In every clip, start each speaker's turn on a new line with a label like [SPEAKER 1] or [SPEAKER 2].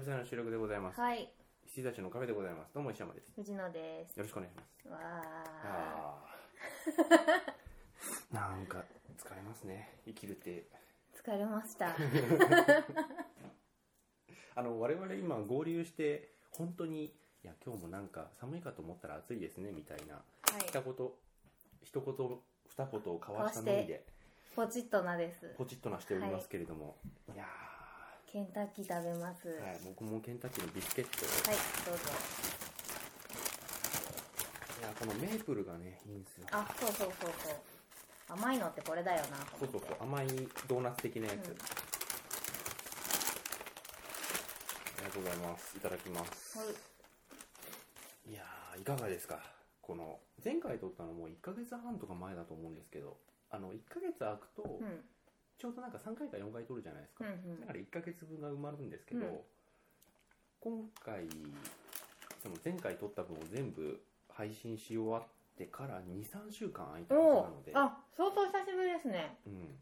[SPEAKER 1] 久々の収録でございます。
[SPEAKER 2] はい、
[SPEAKER 1] 羊たちのカフェでございます。どうも石山です。よ
[SPEAKER 2] 藤野です。
[SPEAKER 1] ろしくお願いします。
[SPEAKER 2] わ
[SPEAKER 1] あーなんか疲れますね。生きるって。
[SPEAKER 2] ー、疲れました。
[SPEAKER 1] あの我々今合流して本当にいや今日もなんか寒いかと思ったら暑いですねみたいな
[SPEAKER 2] はい、
[SPEAKER 1] 一言一言二言を交わしたのみで
[SPEAKER 2] ポチッとなです。
[SPEAKER 1] ポチッとなしておりますけれども、い、や
[SPEAKER 2] ケンタッキー食べます。
[SPEAKER 1] ー、はい、僕もケンタッキーのビスケット
[SPEAKER 2] はい、どうぞ。
[SPEAKER 1] いやこのメープルがねいいんですよ。
[SPEAKER 2] あ、そうそうそうそう。甘いのってこれだよな
[SPEAKER 1] そうそう。そう甘いドーナツ的なやつ、
[SPEAKER 2] うん。
[SPEAKER 1] ありがとうございます。いただきます。
[SPEAKER 2] はい。
[SPEAKER 1] いやーいかがですか？この前回撮ったのもう1ヶ月半とか前だと思うんですけどあの1ヶ月空くと
[SPEAKER 2] うん、
[SPEAKER 1] ちょうどなんか3回か4回撮るじゃないですか、
[SPEAKER 2] うん、うん。
[SPEAKER 1] だから1ヶ月分が埋まるんですけど、
[SPEAKER 2] うん。
[SPEAKER 1] 今回その前回撮った分を全部配信し終わってから23週間空いたはず
[SPEAKER 2] お
[SPEAKER 1] なので。
[SPEAKER 2] お、あ、相当久しぶりですね。
[SPEAKER 1] うん。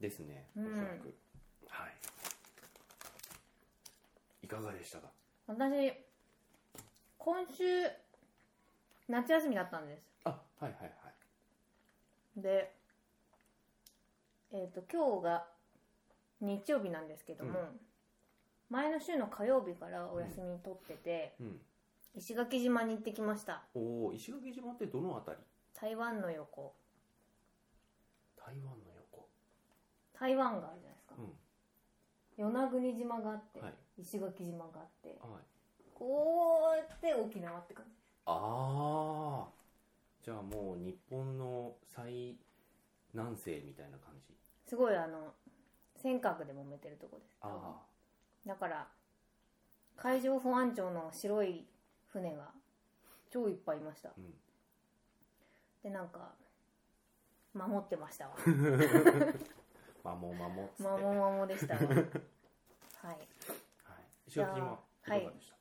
[SPEAKER 1] ですねお
[SPEAKER 2] うん。
[SPEAKER 1] そらく、はい。いかがでしたか？
[SPEAKER 2] 私、今週、夏休みだったんです。
[SPEAKER 1] あはいはいはい。
[SPEAKER 2] で、えっ、と、今日が日曜日なんですけども、
[SPEAKER 1] うん
[SPEAKER 2] 前の週の火曜日からお休み取ってて、
[SPEAKER 1] うん
[SPEAKER 2] 石垣島に行ってきました。
[SPEAKER 1] おお石垣島ってどの辺り？
[SPEAKER 2] 台湾の横。
[SPEAKER 1] 台湾の横
[SPEAKER 2] 台湾があるじゃないですか。
[SPEAKER 1] う
[SPEAKER 2] 与那国島があって、
[SPEAKER 1] んはい
[SPEAKER 2] 石垣島があって、
[SPEAKER 1] はい
[SPEAKER 2] こうやって沖縄って感じ。
[SPEAKER 1] ああじゃあもう日本の最南西みたいな感じ
[SPEAKER 2] すごいあの、尖閣で揉めてるとこです。
[SPEAKER 1] あ
[SPEAKER 2] だから、海上保安庁の白い船が超いっぱいいました。
[SPEAKER 1] あうん
[SPEAKER 2] で、なんか、守ってましたわ。
[SPEAKER 1] まもまも
[SPEAKER 2] ま
[SPEAKER 1] はい、
[SPEAKER 2] もまもでしたわ。はい。
[SPEAKER 1] 石垣島いかがでした、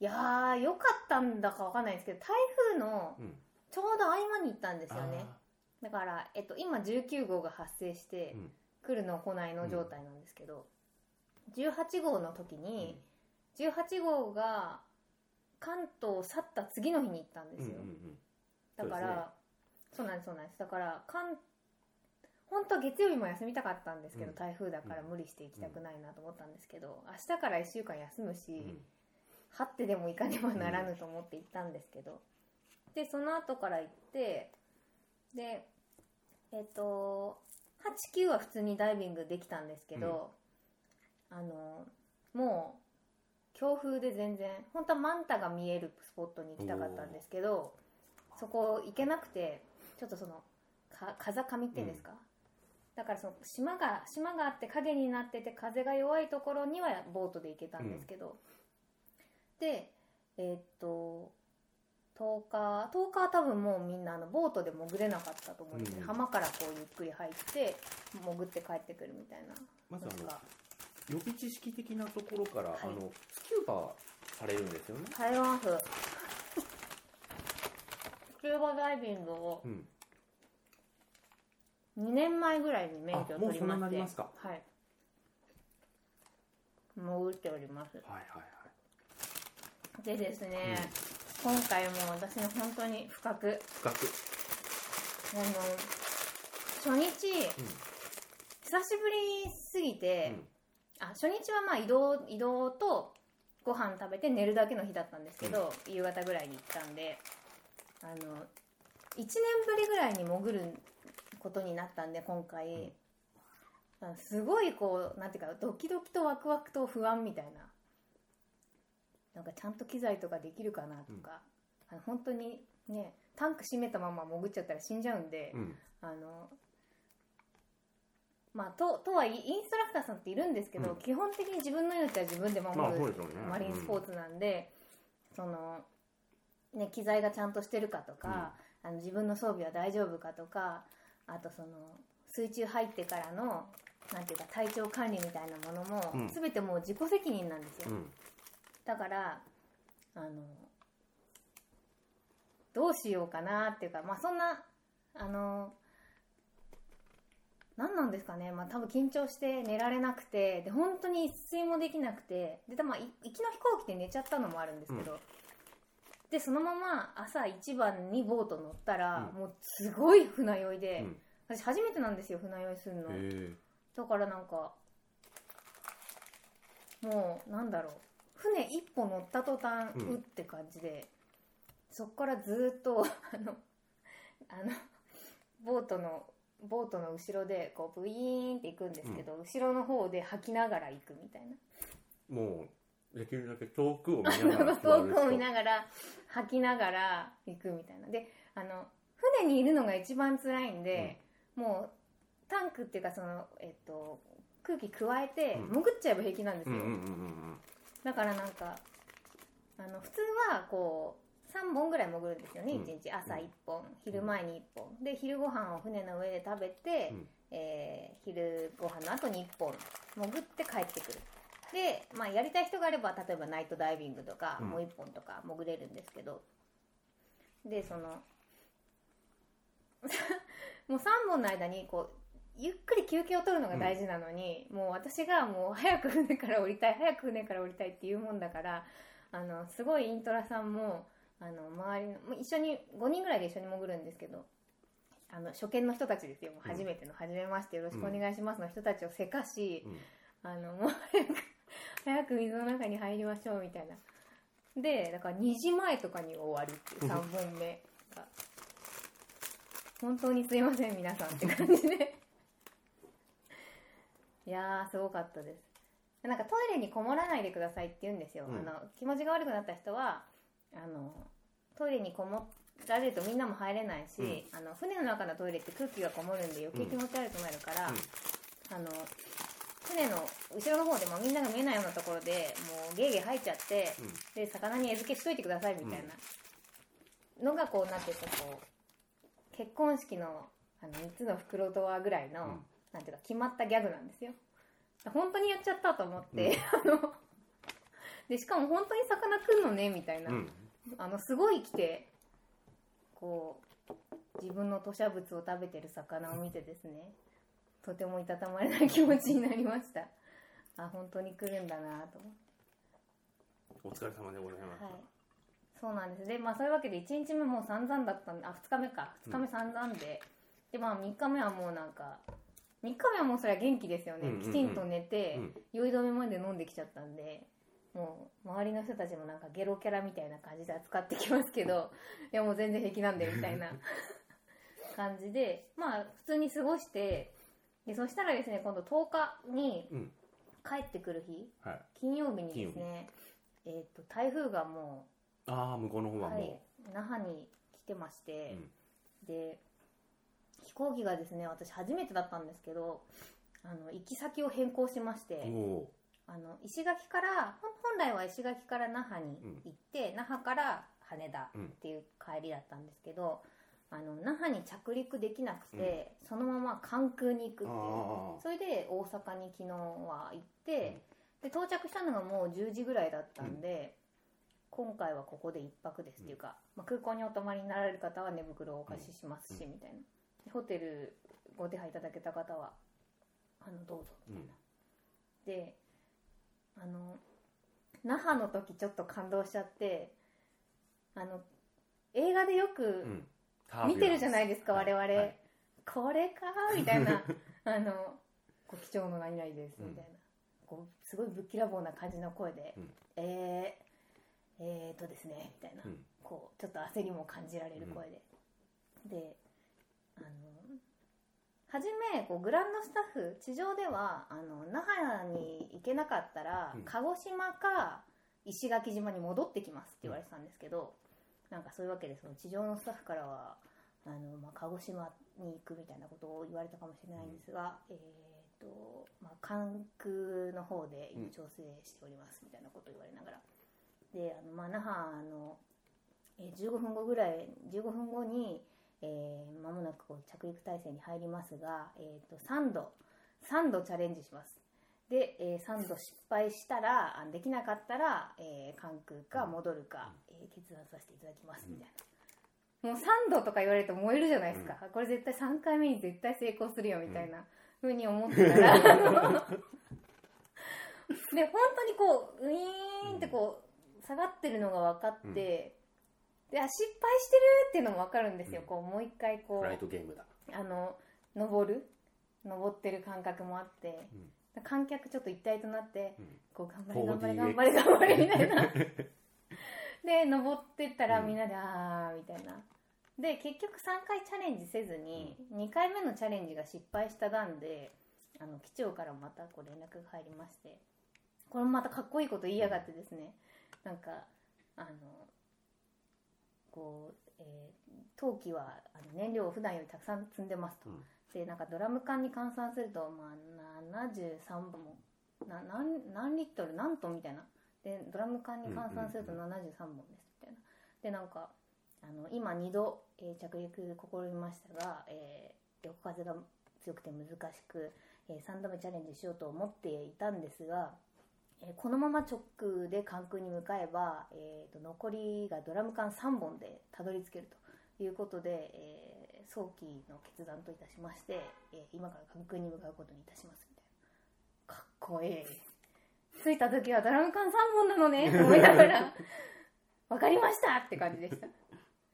[SPEAKER 2] いやー、良かったんだかわかんないんですけど、台風の
[SPEAKER 1] うん
[SPEAKER 2] ちょうど合間に行ったんですよね。
[SPEAKER 1] あ
[SPEAKER 2] だから、えっと、今19号が発生して、
[SPEAKER 1] うん。
[SPEAKER 2] 来るの来ないの状態なんですけど、18号の時
[SPEAKER 1] ー
[SPEAKER 2] に、18号が関東を去った次の日に行ったんですよ。
[SPEAKER 1] うんうんうん。
[SPEAKER 2] だから、そうなんです、そうなんです。だから、関本当は月曜日も休みたかったんですけど、
[SPEAKER 1] うん。
[SPEAKER 2] 台風だから無理して行きたくないなと思ったんですけど、明日から1週間休むし、
[SPEAKER 1] うん。
[SPEAKER 2] はってでも行かねばならぬと思って行ったんですけど、でその後から行ってでえっ、と89は普通にダイビングできたんですけど、あのもう強風で全然本当はマンタが見えるスポットに行きたかったんですけどそこ行けなくてちょっとそのか風上っていうんですか、だからその島が島があって影になってて風が弱いところにはボートで行けたんですけど、でえーっと10日10日は多分もうみんなあのボートで潜れなかったと思うんで
[SPEAKER 1] うん
[SPEAKER 2] 浜からこうゆっくり入って潜って帰ってくるみたいな。
[SPEAKER 1] まずあの
[SPEAKER 2] なんか。
[SPEAKER 1] 予備知識的なところから、
[SPEAKER 2] い。
[SPEAKER 1] あのスキューバされるんですよね。
[SPEAKER 2] 台湾風スキューバダイビングを
[SPEAKER 1] うん。
[SPEAKER 2] 2年前ぐらいに免許を
[SPEAKER 1] あもうそんな
[SPEAKER 2] 取りまして。
[SPEAKER 1] なりますか。
[SPEAKER 2] はい。潜っております。
[SPEAKER 1] はいはいはい。
[SPEAKER 2] でですね、今回も私の本当に深く
[SPEAKER 1] 深く。
[SPEAKER 2] あの初日、久しぶりすぎて、あ初日はまあ移動移動とご飯食べて寝るだけの日だったんですけど、夕方ぐらいに行ったんであの1年ぶりぐらいに潜ることになったんで今回、すごいこうなんていうかドキドキとワクワクと不安みたいななんかちゃんと機材とかできるかなとか、あの本当にねタンク閉めたまま潜っちゃったら死んじゃうんで、
[SPEAKER 1] うん。うん
[SPEAKER 2] あのまあととはいえインストラクターさんっているんですけど、
[SPEAKER 1] うん。
[SPEAKER 2] 基本的に自分の命は自分で守る、
[SPEAKER 1] まあね。
[SPEAKER 2] マリンスポーツなんで、そのね機材がちゃんとしてるかとか、あの自分の装備は大丈夫かとかあとその水中入ってからのなんていうか体調管理みたいなものも、
[SPEAKER 1] うん。
[SPEAKER 2] 全てもう自己責任なんですよ、
[SPEAKER 1] うん
[SPEAKER 2] だからあのどうしようかなっていうかまあそんなあの何なんですかね、まあ、多分緊張して寝られなくてで本当に一睡もできなくてで、まあ、い行きの飛行機で寝ちゃったのもあるんですけど、でそのまま朝一番にボート乗ったら、
[SPEAKER 1] うん。
[SPEAKER 2] もうすごい船酔いで、
[SPEAKER 1] うん。
[SPEAKER 2] 私初めてなんですよ船酔いするの。だからなんかもうなんだろう船一歩乗った途端、
[SPEAKER 1] うん
[SPEAKER 2] うって感じでそっからずっと あのあのボートのボートの後ろでこうブイーンって行くんですけど、後ろの方で吐きながら行くみたいな。
[SPEAKER 1] もうできるだけ遠くを見ながら
[SPEAKER 2] 遠くを見ながら吐きながら行くみたいな。であの船にいるのが一番辛いんで、もうタンクっていうかその、えっと、空気加えて
[SPEAKER 1] うん。
[SPEAKER 2] 潜っちゃえば平気なんですよ、
[SPEAKER 1] うんうんうんうん
[SPEAKER 2] だからなんかあの普通はこう3本ぐらい潜るんですよね、
[SPEAKER 1] うん。
[SPEAKER 2] 1日。朝1本昼前に1本。で昼ご飯を船の上で食べて、
[SPEAKER 1] うん。
[SPEAKER 2] えー昼ご飯の後に1本潜って帰ってくる。で、まあ、やりたい人があれば例えばナイトダイビングとか、
[SPEAKER 1] うん。
[SPEAKER 2] もう1本とか潜れるんですけど。でその もう3本の間にこうゆっくり休憩を取るのが大事なのに、もう私がもう早く船から降りたい早く船から降りたいっていうもんだからあのすごいイントラさんもあの周りの一緒に5人ぐらいで一緒に潜るんですけどあの初見の人たちですよ。もう初めての、初めましてよろしくお願いしますの人たちをせかし、
[SPEAKER 1] うん。
[SPEAKER 2] あのもう早く早く水の中に入りましょうみたいな。でだから2時前とかに終わるっていう3本目が。本当にすいません皆さんって感じでいやーすごかったです。なんかトイレにこもらないでくださいって言うんですよ、
[SPEAKER 1] うん。
[SPEAKER 2] あの気持ちが悪くなった人はあのトイレにこもられるとみんなも入れないし、あの船の中のトイレって空気がこもるんで余計気持ち悪くなるから、あの船の後ろの方でもみんなが見えないようなところでもうゲーゲー吐いちゃって、
[SPEAKER 1] うん。
[SPEAKER 2] で魚に餌付けしといてくださいみたいなのがこうなんていうかこう結婚式のあの3つの袋ドアぐらいの、
[SPEAKER 1] うん
[SPEAKER 2] なんていうか決まったギャグなんですよ。本当にやっちゃったと思って、あのでしかも本当に魚食うのねみたいな、
[SPEAKER 1] うん。
[SPEAKER 2] あのすごい来てこう自分の吐砂物を食べてる魚を見てですねとてもいたたまれない気持ちになりました。あ本当に来るんだなと思って。
[SPEAKER 1] お疲れ様でございます、
[SPEAKER 2] はい。そうなんです。でまあそういうわけで1日目もう散々だったんであ2日目か。2日目散々で、でまあ3日目はもうなんか3日目はもうそれは元気ですよね、
[SPEAKER 1] うんうんうん。
[SPEAKER 2] きちんと寝て、
[SPEAKER 1] うん。
[SPEAKER 2] 酔い止めまで飲んできちゃったんでもう周りの人たちもなんかゲロキャラみたいな感じで扱ってきますけど いやもう全然平気なんでみたいな 感じでまあ普通に過ごしてでそしたらですね今度10日に
[SPEAKER 1] うん。
[SPEAKER 2] 帰ってくる日
[SPEAKER 1] はい。
[SPEAKER 2] 金曜日にですねえー、と台風がも
[SPEAKER 1] ああ向こうの方
[SPEAKER 2] う、
[SPEAKER 1] はもう、
[SPEAKER 2] はい、那覇に来てまして、
[SPEAKER 1] うん。
[SPEAKER 2] で飛行機がですね私初めてだったんですけどあの行き先を変更しまして、あの石垣から本来は石垣から那覇に行って、那覇から羽田っていう帰りだったんですけど、あの那覇に着陸できなくて、そのまま関空に行くっていう。それで大阪に昨日は行って、で到着したのがもう10時ぐらいだったんで、今回はここで一泊ですっていうか、まあ、空港にお泊まりになられる方は寝袋をお貸ししますし、
[SPEAKER 1] うん。
[SPEAKER 2] みたいな。でホテルご手配いただけた方はあのどうぞみたいな、であの那覇の時ちょっと感動しちゃってあの映画でよく
[SPEAKER 1] うん。
[SPEAKER 2] 見てるじゃないですか、
[SPEAKER 1] はい。
[SPEAKER 2] 我々、
[SPEAKER 1] はい。
[SPEAKER 2] これか？ーみたいな。あのご貴重の何々です
[SPEAKER 1] うん。
[SPEAKER 2] みたいな、こうすごいぶっきらぼうな感じの声で、
[SPEAKER 1] うん。
[SPEAKER 2] えー、えーとですねみたいな、
[SPEAKER 1] うん。
[SPEAKER 2] こうちょっと焦りも感じられる声で、であの初めこうグランドスタッフ地上ではあの那覇に行けなかったら、
[SPEAKER 1] うん。
[SPEAKER 2] 鹿児島か石垣島に戻ってきますって言われてたんですけど、なんかそういうわけでその地上のスタッフからはあの、まあ、鹿児島に行くみたいなことを言われたかもしれないんですが、えーとまあ、関空の方で今調整しておりますみたいなことを言われながら。であの、まあ、那覇の、えー15分後ぐらい15分後に、えー間もなくこう着陸態勢に入りますが、えー、と3度3度チャレンジします。で、えー3度失敗したらあできなかったら、えー関空か戻るか、えー決断させていただきます。みたいな、もう3度とか言われると燃えるじゃないですか、これ絶対3回目に絶対成功するよみたいなふうに思ってたら。で本当にこうウィーンってこう下がってるのが分かって、
[SPEAKER 1] うん
[SPEAKER 2] であ失敗してるっていうのも分かるんですよ、
[SPEAKER 1] うん。
[SPEAKER 2] こうもう一回こ
[SPEAKER 1] フライ
[SPEAKER 2] う
[SPEAKER 1] トゲームだ。
[SPEAKER 2] あの登る？登ってる感覚もあって、観客ちょっと一体となって
[SPEAKER 1] うん。
[SPEAKER 2] こう頑張れ頑張れ
[SPEAKER 1] 4DX
[SPEAKER 2] 頑張れ頑張れみたいな。で登ってったら
[SPEAKER 1] うん。
[SPEAKER 2] みんなであーみたいな。で結局3回チャレンジせずに2回目のチャレンジが失敗した段であの機長からまたこう連絡が入りまして。これもまたかっこいいこと言いやがってですね。なんかあのこう、えー陶器はあの燃料を普段よりたくさん積んでますと、
[SPEAKER 1] うん。
[SPEAKER 2] でなんかドラム缶に換算すると、まあ、73本な何何リットル何トンみたいな。でドラム缶に換算すると73本ですみたいな。でなんかあの今2度、えー着陸試みましたが、えー横風が強くて難しく、え3度目チャレンジしようと思っていたんですが、えーこのまま直で関空に向かえば、えーと残りがドラム缶3本でたどり着けるということで、えー早期の決断といたしまして、えー今から関空に向かうことにいたしますみたいな。かっこいい。着いた時はドラム缶3本なのねと 思いながら。分かりましたって感じでした。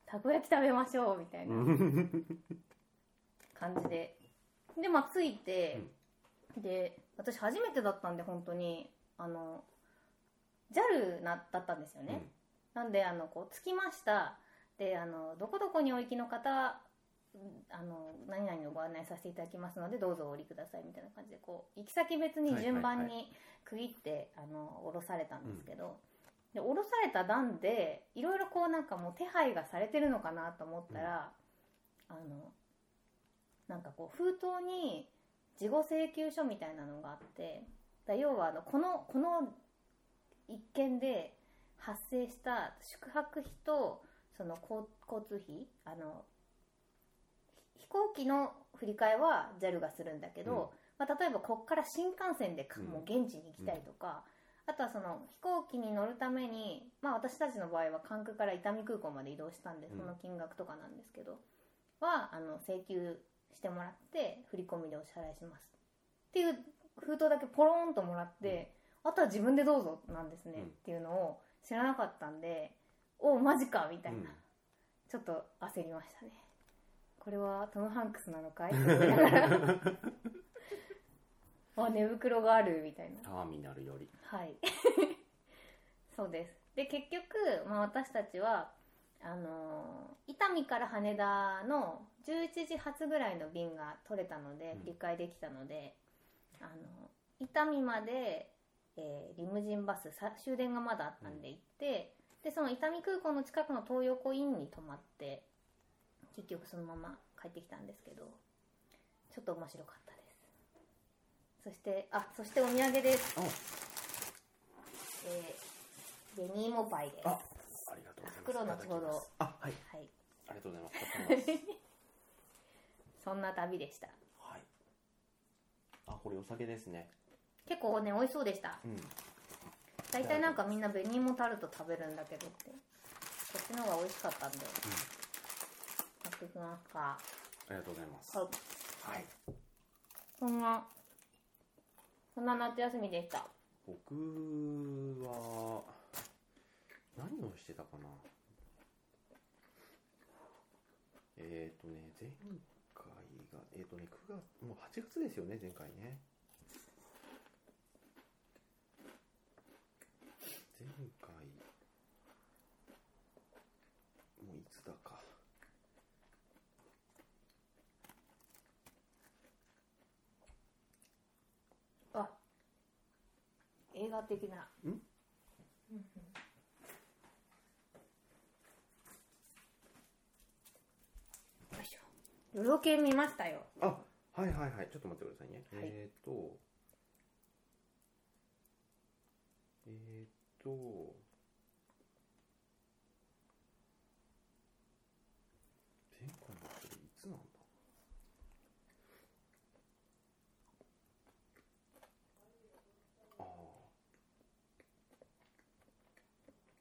[SPEAKER 2] たこ焼き食べましょうみたいな。感じで。でまあ着いて、で私初めてだったんで本当にあの JAL なだったんですよね、なんであのこう着きました。であのどこどこにお行きの方うんあの何々をご案内させていただきますのでどうぞお降りくださいみたいな感じでこう行き先別に順番に区切って、あの降ろされたんですけど、で降ろされた段でいろいろこうなんかもう手配がされてるのかなと思ったら、あのなんかこう封筒に事後請求書みたいなのがあってだ要はあのこのこの一件で発生した宿泊費とその交交通費あのひ飛行機の振り替えは JAL がするんだけど、まあ、例えばこっから新幹線でもう現地に行きたいとか、あとはその飛行機に乗るために、まあ、私たちの場合は関空から伊丹空港まで移動したんで
[SPEAKER 1] うん。
[SPEAKER 2] その金額とかなんですけど、はあの請求してもらって振り込みでお支払いします。っていう封筒だけポロンともらって、あとは自分でどうぞなんですね、
[SPEAKER 1] うん。
[SPEAKER 2] っていうのを知らなかったんでおマジかみたいな、
[SPEAKER 1] うん。
[SPEAKER 2] ちょっと焦りましたね。これはトム・ハンクスなのかい？あ寝袋があるみたいな。
[SPEAKER 1] ターミナルより。
[SPEAKER 2] はい。そうです。で結局、まあ、私たちはあのー伊丹から羽田の11時発ぐらいの便が取れたので
[SPEAKER 1] うん。
[SPEAKER 2] 振り替えできたので、あの伊丹まで、えーリムジンバスさ終電がまだあったんで行って、でその伊丹空港の近くの東横インに泊まって結局そのまま帰ってきたんですけどちょっと面白かったです。そしてあそしてお土産です。
[SPEAKER 1] あ
[SPEAKER 2] えー、紅芋パイです。
[SPEAKER 1] あありがとうございます。
[SPEAKER 2] 袋後ほど。
[SPEAKER 1] いただきますあはい。
[SPEAKER 2] はい。
[SPEAKER 1] ありがとうございます。
[SPEAKER 2] そんな旅でした。
[SPEAKER 1] これお酒ですね
[SPEAKER 2] 結構ね、美味しそうでした。
[SPEAKER 1] うん
[SPEAKER 2] 大体なんかみんな紅芋タルト食べるんだけどって。こっちの方が美味しかったんで。買ってきますか。
[SPEAKER 1] ありがとうございます
[SPEAKER 2] あ
[SPEAKER 1] はい
[SPEAKER 2] そんな、そんな夏休みでした。
[SPEAKER 1] 僕は何をしてたかなえっ、ー、とね前回がえっ、ー、とね9月もう8月ですよね前回ね。前回もういつだか。
[SPEAKER 2] あ、映画的な。
[SPEAKER 1] ん
[SPEAKER 2] うんうんよいしょ。ルロケン見ましたよ。
[SPEAKER 1] あはいはいはい。ちょっと待ってくださいね、
[SPEAKER 2] はい。
[SPEAKER 1] えっ、ー、とえっ、ー、と前回のそれいつなんだ？ああ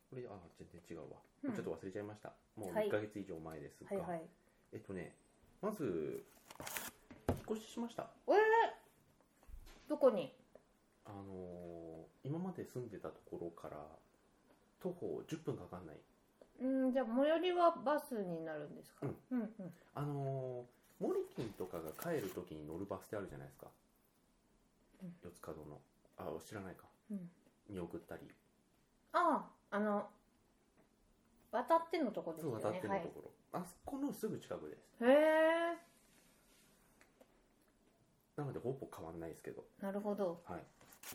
[SPEAKER 1] これあ全然違うわ、
[SPEAKER 2] うん。
[SPEAKER 1] ちょっと忘れちゃいました。もう
[SPEAKER 2] はい。
[SPEAKER 1] 1ヶ月以上前ですが、
[SPEAKER 2] はいはい。
[SPEAKER 1] えっとねまず引っ越ししました。
[SPEAKER 2] えー、どこに？
[SPEAKER 1] あのー今まで住んでたところから徒歩10分かかんない。
[SPEAKER 2] うんじゃあ最寄りはバスになるんですか、うん、うん
[SPEAKER 1] あのー、モリキンとかが帰るときに乗るバス停あるじゃないですか、
[SPEAKER 2] うん。
[SPEAKER 1] 四つ角の。あ知らないか。
[SPEAKER 2] うん。
[SPEAKER 1] 見送ったり。
[SPEAKER 2] あああの渡ってのとこですよね。
[SPEAKER 1] そう渡ってるところ、あそこのすぐ近くです。
[SPEAKER 2] はい、へえ
[SPEAKER 1] なのでほぼ変わんないですけど。
[SPEAKER 2] なるほど。
[SPEAKER 1] はい。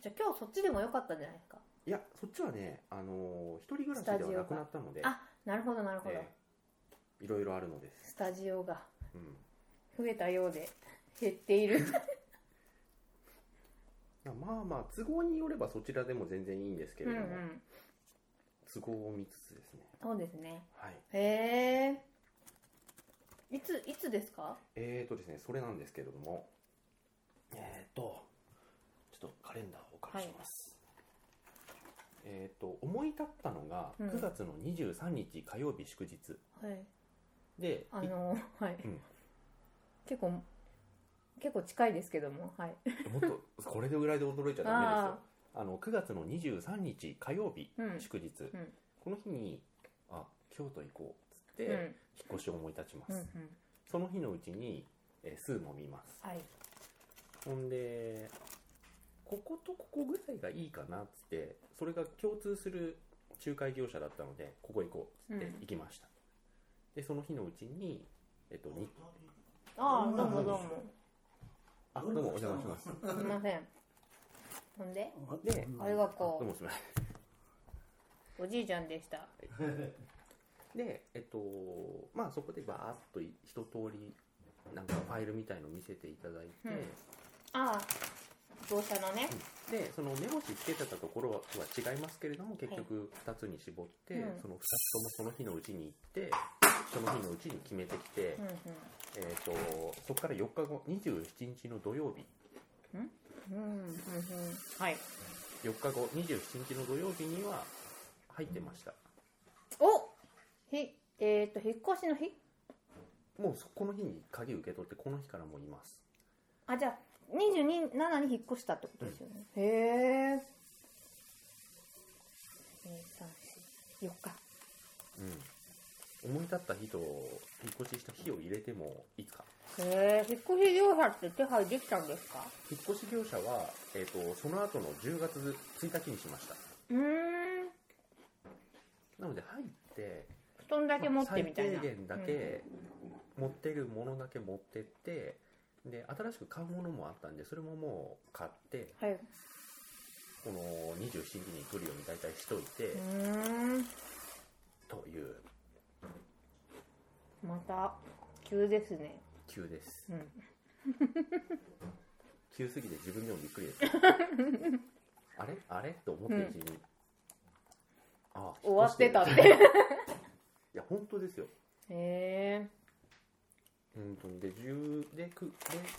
[SPEAKER 2] じゃあ今日そっちでもよかったじゃないですか。
[SPEAKER 1] いやそっちはねあのー一人暮らしではなくなったので。
[SPEAKER 2] あなるほどなるほど、
[SPEAKER 1] えーいろいろあるのです、
[SPEAKER 2] スタジオが
[SPEAKER 1] うん、
[SPEAKER 2] 増えたようで減っている。
[SPEAKER 1] まあまあ都合によればそちらでも全然いいんですけ
[SPEAKER 2] うんう
[SPEAKER 1] れども、
[SPEAKER 2] ん
[SPEAKER 1] 都合を見つつですね。
[SPEAKER 2] そうですね。
[SPEAKER 1] はい。
[SPEAKER 2] へえいついつですか？
[SPEAKER 1] えーとですねそれなんですけれども。えーとちょっとカレンダーをお借りします、えーと思い立ったのが
[SPEAKER 2] うん。
[SPEAKER 1] 9月の23日火曜日祝日。
[SPEAKER 2] はい。
[SPEAKER 1] で、
[SPEAKER 2] あのはい、
[SPEAKER 1] うん。
[SPEAKER 2] 結構結構近いですけどもはい。
[SPEAKER 1] いもっとこれぐらいで驚いちゃダメですよ。あの9月の23日火曜日
[SPEAKER 2] うん。
[SPEAKER 1] 祝日、
[SPEAKER 2] うん。
[SPEAKER 1] この日にあ京都行こうて、
[SPEAKER 2] うん。
[SPEAKER 1] 引っ越しを思い立ちます、
[SPEAKER 2] うんうん。
[SPEAKER 1] その日のうちに、えー、数飲みます。
[SPEAKER 2] はい。
[SPEAKER 1] ほんでこことここぐらいがいいかなっつってそれが共通する仲介業者だったのでここ行こうっつって
[SPEAKER 2] うん。
[SPEAKER 1] 行きました、でその日のうちにえっとに
[SPEAKER 2] ああどうもどうも。
[SPEAKER 1] あどうもお邪魔します。
[SPEAKER 2] すみません。ほんで？
[SPEAKER 1] で
[SPEAKER 2] ありが
[SPEAKER 1] あど
[SPEAKER 2] と
[SPEAKER 1] うもすみません。
[SPEAKER 2] うおじいちゃんでした
[SPEAKER 1] でえっとまあそこでバーッと一通りなんかファイルみたいの見せていただいて、
[SPEAKER 2] うん。ああ業者のね。
[SPEAKER 1] でその目星つけてたところは違いますけれども結局2つに絞って、
[SPEAKER 2] うん。
[SPEAKER 1] その2つともその日のうちに行ってその日のうちに決めてきて、
[SPEAKER 2] うんうん。
[SPEAKER 1] えー、とそこから4日後27日の土曜日。
[SPEAKER 2] うん？うんうんはい。
[SPEAKER 1] 4日後27日の土曜日には入ってました。
[SPEAKER 2] おひえっ、と引っ越しの日？
[SPEAKER 1] もうそこの日に鍵受け取ってこの日からもういます。
[SPEAKER 2] あじゃあ27に引っ越したってことですよね、へえ4日。
[SPEAKER 1] うん。思い立った日と引っ越しした日を入れてもいつか。
[SPEAKER 2] へえ引っ越し業者って手配できたんですか？
[SPEAKER 1] 引っ越し業者は、えー、とその後の10月1日にしました。
[SPEAKER 2] うーん。
[SPEAKER 1] なので入って
[SPEAKER 2] 布団だけ持ってみたいな。
[SPEAKER 1] 最低限だけ持ってるものだけ持ってってで新しく買うものもあったんでそれももう買って
[SPEAKER 2] うんはい。
[SPEAKER 1] この27日に来るように大体しといて、という。
[SPEAKER 2] また急ですね。
[SPEAKER 1] 急です。
[SPEAKER 2] うん。
[SPEAKER 1] 急すぎて自分でもびっくりです。あれ？あれ？と思ってるうちに、あ
[SPEAKER 2] 終わってたって
[SPEAKER 1] いや本当ですよ。
[SPEAKER 2] へえ
[SPEAKER 1] 本当にで 10, でく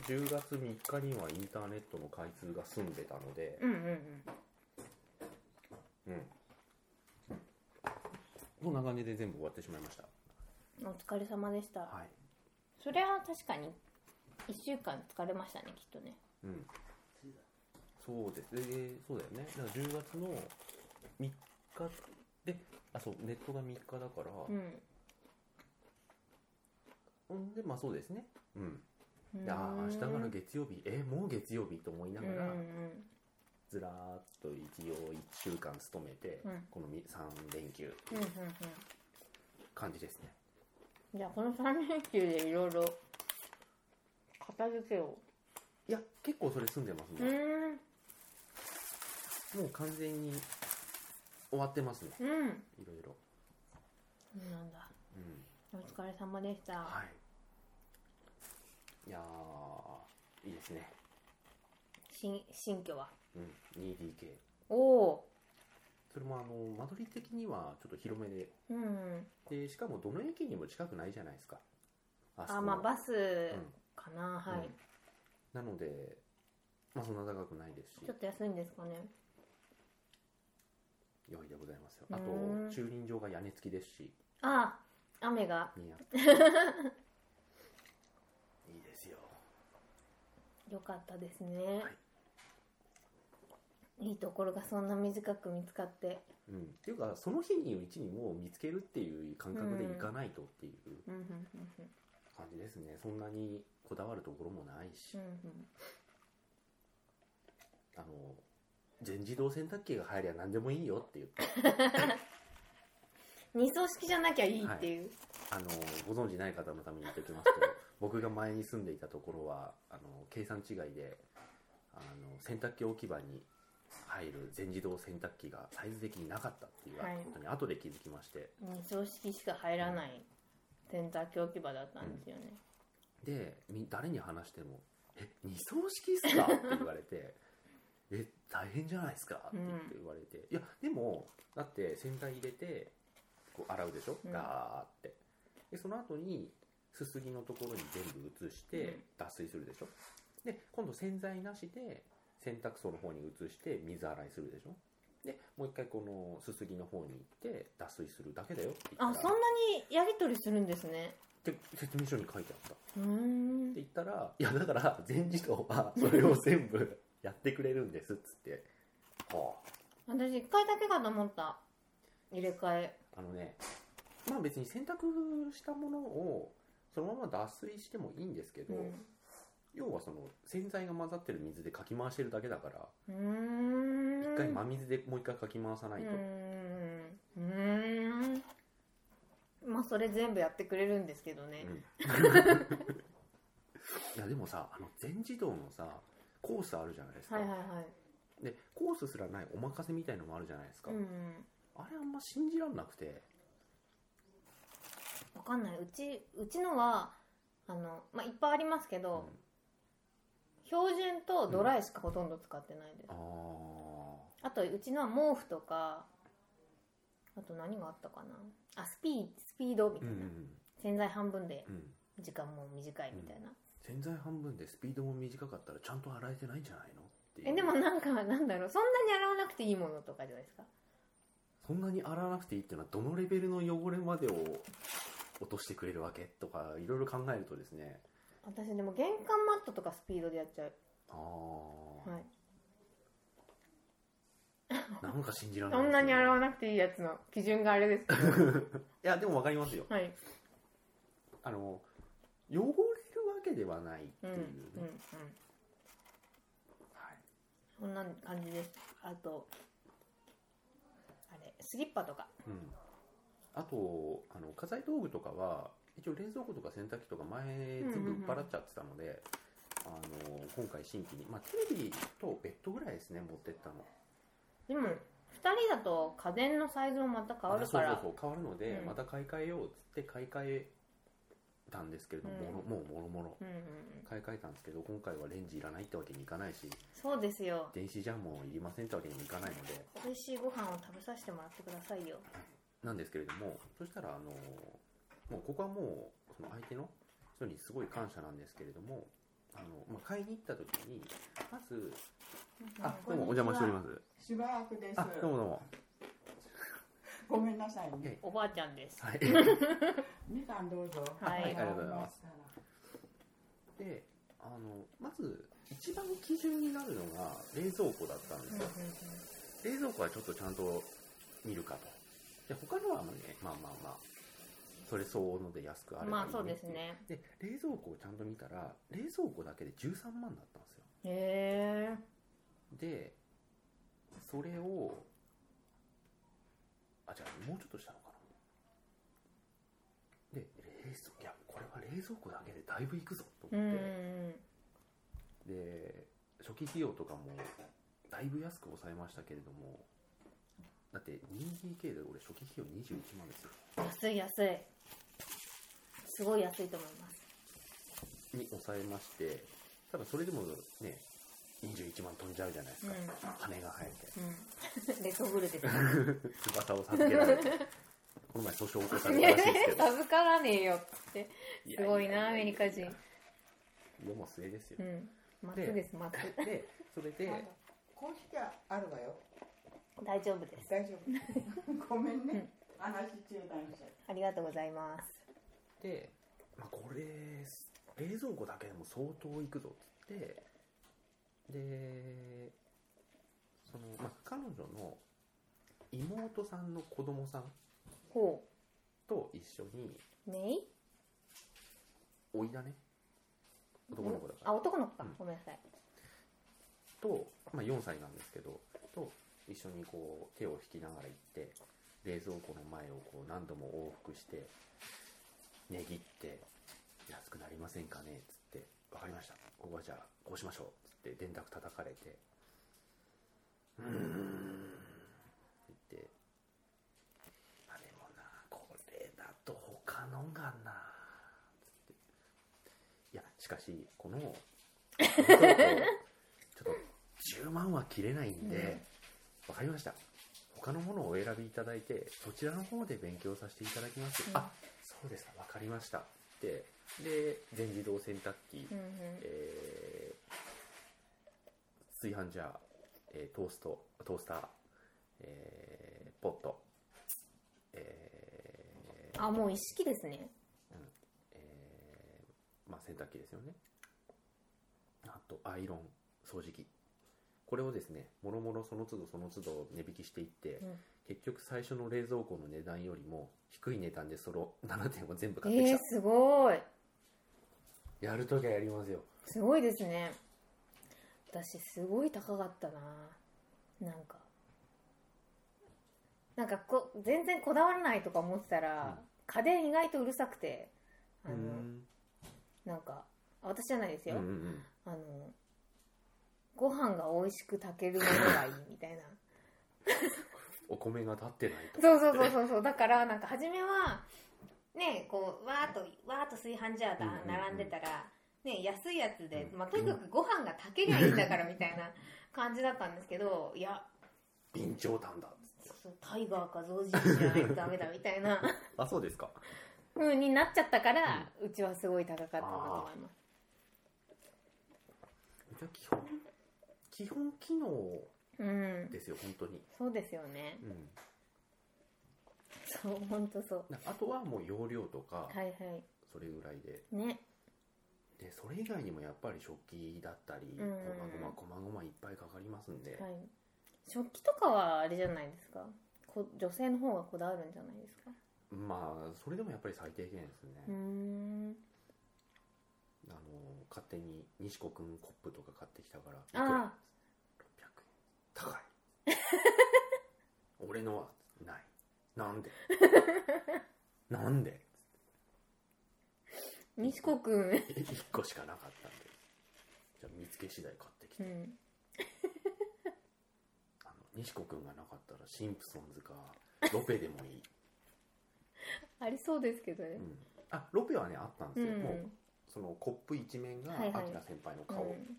[SPEAKER 1] で10月3日にはインターネットの開通が済んでたので、
[SPEAKER 2] うんうんうん。
[SPEAKER 1] うん、こんな感じで全部終わってしまいました。
[SPEAKER 2] お疲れ様でした、
[SPEAKER 1] はい、
[SPEAKER 2] それは確かに1週間疲れましたねきっとね。
[SPEAKER 1] うん、そうです。でそうだよね。だから10月の3日であそうネットが3日だから、
[SPEAKER 2] うん。
[SPEAKER 1] うん、でまあそうですね。うん。であー明日から月曜日。えもう月曜日と思いながら、
[SPEAKER 2] うんうん
[SPEAKER 1] ずらーっと一応1週間勤めて、
[SPEAKER 2] うん。
[SPEAKER 1] この3連休
[SPEAKER 2] うんうんうん。
[SPEAKER 1] 感じですね。
[SPEAKER 2] じゃあこの3連休でいろいろ片付けを。
[SPEAKER 1] いや結構それ住んでますもん、
[SPEAKER 2] うーん。
[SPEAKER 1] もう完全に終わってますね。
[SPEAKER 2] うん。
[SPEAKER 1] いろいろ、
[SPEAKER 2] そうなんだ。
[SPEAKER 1] うん、
[SPEAKER 2] お疲れ様でした、
[SPEAKER 1] はい。いやーいいですね。
[SPEAKER 2] 新新居は？
[SPEAKER 1] うん。2DK
[SPEAKER 2] おお
[SPEAKER 1] それもあの間取り的にはちょっと広めで。
[SPEAKER 2] うん。
[SPEAKER 1] でしかもどの駅にも近くないじゃないですか。あ
[SPEAKER 2] まあバス
[SPEAKER 1] うん。
[SPEAKER 2] かな、はい、
[SPEAKER 1] うん。なのでまあそんな高くないですし。
[SPEAKER 2] ちょっと安いんですかね
[SPEAKER 1] 良いでございますよ。あと
[SPEAKER 2] うん
[SPEAKER 1] 駐輪場が屋根付きですし。
[SPEAKER 2] あ雨が。
[SPEAKER 1] 似合ういいですよ。
[SPEAKER 2] 良かったですね、
[SPEAKER 1] はい。
[SPEAKER 2] いいところがそんな短く見つかって。
[SPEAKER 1] うん、っていうかその日にうちにもう見つけるっていう感覚でいかないとっていう
[SPEAKER 2] うんうんうん。
[SPEAKER 1] 感じですね、そんなにこだわるところもないし、
[SPEAKER 2] うんうん。
[SPEAKER 1] あの全自動洗濯機が入りゃ何でもいいよって言って。
[SPEAKER 2] 二層式じゃなきゃいいっていう、
[SPEAKER 1] あのご存知ない方のために言っておきますと僕が前に住んでいたところはあの計算違いであの洗濯機置き場に入る全自動洗濯機がサイズ的になかったっていう
[SPEAKER 2] はい。
[SPEAKER 1] ことに後で気づきまして、
[SPEAKER 2] 二層式しか入らない洗濯機置き場だったんですよね、
[SPEAKER 1] でみ誰に話しても「え二層式っすか?」って言われて「え大変じゃないですか?」って言って言われて、いやでもだって洗剤入れてこう洗うでしょ？
[SPEAKER 2] うん。
[SPEAKER 1] ガーって。でその後にすすぎのところに全部移して
[SPEAKER 2] うん。
[SPEAKER 1] 脱水するでしょ？で今度洗剤なしで洗濯槽の方に移して水洗いするでしょ？でもう一回このすすぎの方に行って脱水するだけだよって言った
[SPEAKER 2] そんなにやり取りするんですね。
[SPEAKER 1] って説明書に書いてあった。
[SPEAKER 2] うーん。
[SPEAKER 1] って言ったら「いやだから全自動はそれを全部やってくれるんです」っつって。は
[SPEAKER 2] 私一回だけかと思った。入れ替え。
[SPEAKER 1] ああのねまあ別に洗濯したものをそのまま脱水してもいいんですけど、
[SPEAKER 2] うん。
[SPEAKER 1] 要はその洗剤が混ざってる水でかき回してるだけだから
[SPEAKER 2] うーん。
[SPEAKER 1] 一回真水でもう一回かき回さないうと、
[SPEAKER 2] ーん。うーん。まあそれ全部やってくれるんですけどね、
[SPEAKER 1] うん。いやでもさあの全自動のさコースあるじゃないですか、
[SPEAKER 2] はいはいはい。
[SPEAKER 1] でコースすらないお任せみたいのもあるじゃないですか、
[SPEAKER 2] うん
[SPEAKER 1] あれあんま信じらんなくて。
[SPEAKER 2] わかんない。うちうちのはあの、まあ、いっぱいありますけど、標準とドライしかほとんど使ってないです、
[SPEAKER 1] あ
[SPEAKER 2] あとうちのは毛布とかあと何があったかな。あスピースピードみたいな、
[SPEAKER 1] ーうんうん。
[SPEAKER 2] 洗剤半分で
[SPEAKER 1] うん。
[SPEAKER 2] 時間も短いみたいな、
[SPEAKER 1] 洗剤半分でスピードも短かったらちゃんと洗えてないんじゃないの？っていう。
[SPEAKER 2] えでもなんかなんだろう。そんなに洗わなくていいものとかじゃないですか？
[SPEAKER 1] そんなに洗わなくていいっていうのはどのレベルの汚れまでを落としてくれるわけとかいろいろ考えるとですね。
[SPEAKER 2] 私でも玄関マットとかスピードでやっちゃう。
[SPEAKER 1] ああ、
[SPEAKER 2] はい。
[SPEAKER 1] なんか信じられない
[SPEAKER 2] そんなに洗わ
[SPEAKER 1] な
[SPEAKER 2] くていいやつの基準があれですけど。
[SPEAKER 1] いやでも分かりますよ。
[SPEAKER 2] はい。
[SPEAKER 1] あの汚けではないっていうね、
[SPEAKER 2] うんうんうん。
[SPEAKER 1] はい、
[SPEAKER 2] そんな感じです。あとあれスリッパとか。
[SPEAKER 1] うん、あとあの家財道具とかは一応冷蔵庫とか洗濯機とか前全部売っ払っちゃってたので、あの今回新規に、まあ、テレビとベッドぐらいですね持ってったの。
[SPEAKER 2] でも2人だと家電のサイズもまた変わるから。
[SPEAKER 1] あそうそうそう変わるので、
[SPEAKER 2] うん。
[SPEAKER 1] また買い替えようっつって買い替えたんですけれども、
[SPEAKER 2] うん。
[SPEAKER 1] もろもうもろもろ。
[SPEAKER 2] うんうんうん。
[SPEAKER 1] 買い替えたんですけど今回はレンジいらないってわけにいかないし
[SPEAKER 2] そうですよ。
[SPEAKER 1] 電子ジャンもいりませんってわけにもいかないので。
[SPEAKER 2] 美味しいご飯を食べさせてもらってくださいよ。
[SPEAKER 1] なんですけれどもそしたらあのもうここはもうその相手の人にすごい感謝なんですけれどもあの、まあ、買いに行った時にまずあどうもお邪魔しております。
[SPEAKER 3] しばらくです。
[SPEAKER 1] あどうもどうも
[SPEAKER 3] ごめんなさいね。
[SPEAKER 1] え
[SPEAKER 2] おばあちゃんです。
[SPEAKER 1] はい。
[SPEAKER 3] みかんどうぞ。
[SPEAKER 2] はい。
[SPEAKER 1] ありがとうございます。であのまず一番基準になるのが冷蔵庫だったんですよ、冷蔵庫はちょっとちゃんと見るかと。で他のはまあねまあまあまあそれ相応ので安くあればいい、ね、
[SPEAKER 2] まあそうですね。
[SPEAKER 1] で冷蔵庫をちゃんと見たら冷蔵庫だけで13万だったんですよ。
[SPEAKER 2] へえ
[SPEAKER 1] でそれをあじゃあもうちょっとしたのかな。で冷蔵いやこれは冷蔵庫だけでだいぶいくぞと思って、で初期費用とかもだいぶ安く抑えましたけれどもだって 2DK で俺初期費用21万ですよ。
[SPEAKER 2] 安い安い。すごい安いと思います。
[SPEAKER 1] に抑えましてただそれでもね21万飛んじゃうじゃないですか、羽が生えて
[SPEAKER 2] うん。レッドブルです
[SPEAKER 1] 翼を授けられて。この前訴訟を起こされたらしいですけど。
[SPEAKER 2] 授からねえよって。
[SPEAKER 1] や
[SPEAKER 2] すごいなアメリカ人。
[SPEAKER 1] 世も末ですよ。
[SPEAKER 2] う、ん。松です松
[SPEAKER 1] でそれで
[SPEAKER 3] 公式はあるわよ。
[SPEAKER 2] 大丈夫です。
[SPEAKER 3] 大丈夫。ごめんね。話中断しちゃう。
[SPEAKER 2] ありがとうございます。
[SPEAKER 1] で、まあ、これ冷蔵庫だけでも相当いくぞっつってでそその、まあ、彼女の妹さんの子供さん
[SPEAKER 2] ほ
[SPEAKER 1] と一緒に
[SPEAKER 2] うねい
[SPEAKER 1] おいだね。男の子だから。
[SPEAKER 2] あ男の子か、
[SPEAKER 1] うん。
[SPEAKER 2] ごめんなさい。
[SPEAKER 1] と、まあ、4歳なんですけどと一緒にこう手を引きながら行って冷蔵庫の前をこう何度も往復して値切って「安くなりませんかね?」っつって「分かりました。ここはじゃあこうしましょう」って電卓叩かれて「うーん」って言って「あでもなこれだと他のがな」つって。いやしかしこのちょっと10万は切れないんで、わかりました。他のものをお選びいただいてそちらの方で勉強させていただきます、
[SPEAKER 2] うん。
[SPEAKER 1] あそうですか。わかりました。って。で全自動洗濯機、
[SPEAKER 2] うんうん。
[SPEAKER 1] えー炊飯ジャー、えートーストトースター、えーポット、えー
[SPEAKER 2] あもう一式ですね。
[SPEAKER 1] えーまあ、洗濯機ですよね。あとアイロン掃除機。これをですねもろもろその都度その都度値引きしていって、
[SPEAKER 2] うん。
[SPEAKER 1] 結局最初の冷蔵庫の値段よりも低い値段でその7点を全部買ってきた、
[SPEAKER 2] えー、すごい。
[SPEAKER 1] やるときはやりますよ。
[SPEAKER 2] すごいですね私すごい高かったな。なんか。なんかこ全然こだわらないとか思ってたら、家電意外とうるさくて。あの、
[SPEAKER 1] うん。
[SPEAKER 2] なんか私じゃないですよ、
[SPEAKER 1] うんうんうん。
[SPEAKER 2] あのご飯が美味しく炊けるものがいいみたいな。
[SPEAKER 1] お米が立ってないと。
[SPEAKER 2] そうそうそうそうそう。だからなんか初めはねこうわーっとわーっと炊飯ジャーが並んでたら、ね、安いやつで、
[SPEAKER 1] うん。
[SPEAKER 2] まあ、とにかくご飯が炊けりゃいいんだからみたいな感じだったんですけどいや
[SPEAKER 1] 備長炭だ。
[SPEAKER 2] そうタイガーかゾウジじゃないとダメだみたいな
[SPEAKER 1] あそうですか。
[SPEAKER 2] 風になっちゃったから、うちはすごい高かったんだと思います。
[SPEAKER 1] じゃあ基本基本機能
[SPEAKER 2] うん
[SPEAKER 1] ですよ本当に、
[SPEAKER 2] そうですよね。
[SPEAKER 1] うん、
[SPEAKER 2] そう本当そう。
[SPEAKER 1] なあとはもう容量とか、
[SPEAKER 2] はいは
[SPEAKER 1] それぐらいで。
[SPEAKER 2] いね
[SPEAKER 1] でそれ以外にもやっぱり食器だったり、
[SPEAKER 2] うん。
[SPEAKER 1] こまごまこまごまいっぱいかかりますんで、
[SPEAKER 2] はい食器とかはあれじゃないですか？こ女性の方がこだわるんじゃないですか？
[SPEAKER 1] まあそれでもやっぱり最低限ですね、
[SPEAKER 2] うーん。
[SPEAKER 1] あの勝手に西子くんコップとか買ってきたから
[SPEAKER 2] あ
[SPEAKER 1] 600円。高い。俺のはない。なんで？なんで？
[SPEAKER 2] 西子くん
[SPEAKER 1] 1個しかなかったんで。じゃあ見つけ次第買ってきて、
[SPEAKER 2] うん。
[SPEAKER 1] あの西子くんがなかったらシンプソンズかロペでもいい、
[SPEAKER 2] ありそうですけどね。
[SPEAKER 1] うん、あロペはねあったんですよ、
[SPEAKER 2] うん。
[SPEAKER 1] もうそのコップ一面が
[SPEAKER 2] はいはい。
[SPEAKER 1] アキラ先輩の顔、
[SPEAKER 2] うん。